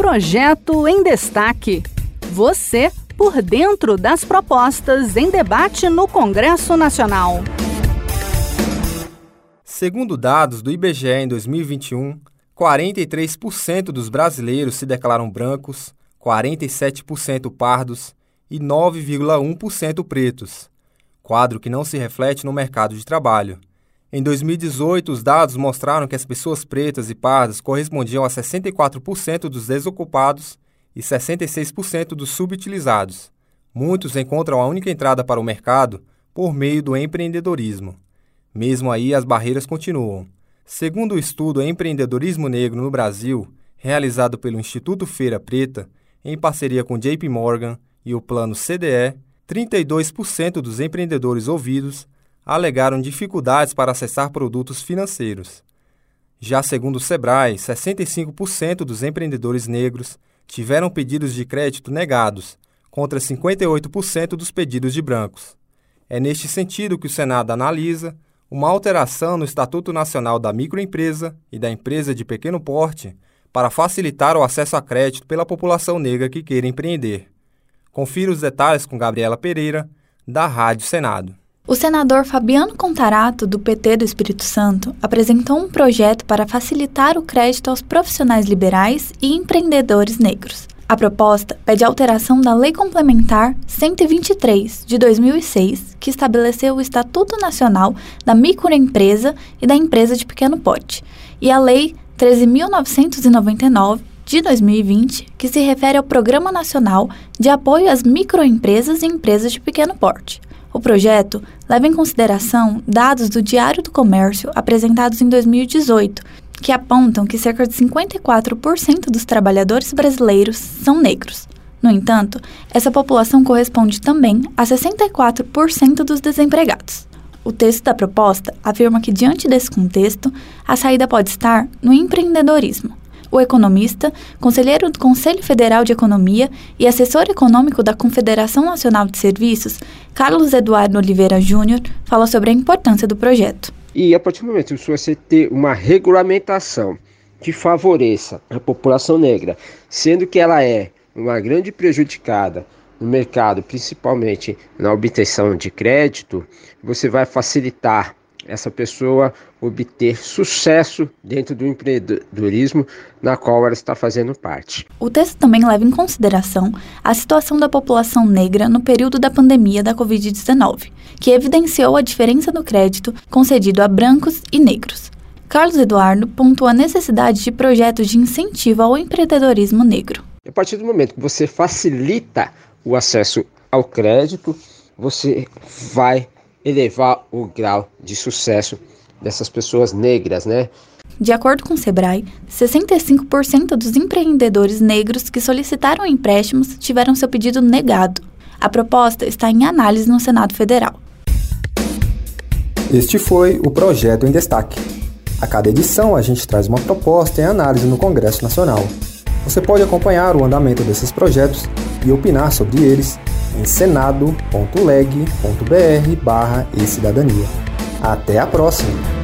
Projeto em Destaque. Você por dentro das propostas em debate no Congresso Nacional. Segundo dados do IBGE em 2021, 43% dos brasileiros se declaram brancos, 47% pardos e 9,1% pretos, quadro que não se reflete no mercado de trabalho. Em 2018, os dados mostraram que as pessoas pretas e pardas correspondiam a 64% dos desocupados e 66% dos subutilizados. Muitos encontram a única entrada para o mercado por meio do empreendedorismo. Mesmo aí, as barreiras continuam. Segundo o estudo Empreendedorismo Negro no Brasil, realizado pelo Instituto Feira Preta, em parceria com JP Morgan e o Plano CDE, 32% dos empreendedores ouvidos alegaram dificuldades para acessar produtos financeiros. Já segundo o Sebrae, 65% dos empreendedores negros tiveram pedidos de crédito negados, contra 58% dos pedidos de brancos. É neste sentido que o Senado analisa uma alteração no Estatuto Nacional da Microempresa e da Empresa de Pequeno Porte para facilitar o acesso a crédito pela população negra que queira empreender. Confira os detalhes com Gabriela Pereira, da Rádio Senado. O senador Fabiano Contarato, do PT do Espírito Santo, apresentou um projeto para facilitar o crédito aos profissionais liberais e empreendedores negros. A proposta pede alteração da Lei Complementar 123 de 2006, que estabeleceu o Estatuto Nacional da Microempresa e da Empresa de Pequeno Porte, e a Lei 13.999 de 2020, que se refere ao Programa Nacional de Apoio às Microempresas e Empresas de Pequeno Porte. O projeto leva em consideração dados do Diário do Comércio apresentados em 2018, que apontam que cerca de 54% dos trabalhadores brasileiros são negros. No entanto, essa população corresponde também a 64% dos desempregados. O texto da proposta afirma que, diante desse contexto, a saída pode estar no empreendedorismo, o economista, conselheiro do Conselho Federal de Economia e assessor econômico da Confederação Nacional de Serviços, Carlos Eduardo Oliveira Júnior, fala sobre a importância do projeto. E a partir do momento que você ter uma regulamentação que favoreça a população negra, sendo que ela é uma grande prejudicada no mercado, principalmente na obtenção de crédito, você vai facilitar essa pessoa obter sucesso dentro do empreendedorismo na qual ela está fazendo parte. O texto também leva em consideração a situação da população negra no período da pandemia da Covid-19, que evidenciou a diferença no crédito concedido a brancos e negros. Carlos Eduardo pontua a necessidade de projetos de incentivo ao empreendedorismo negro. A partir do momento que você facilita o acesso ao crédito, você vai elevar o grau de sucesso dessas pessoas negras, né? De acordo com o Sebrae, 65% dos empreendedores negros que solicitaram empréstimos tiveram seu pedido negado. A proposta está em análise no Senado Federal. Este foi o projeto em destaque. A cada edição a gente traz uma proposta em análise no Congresso Nacional. Você pode acompanhar o andamento desses projetos e opinar sobre eles em senado.leg.br barra e cidadania. Até a próxima!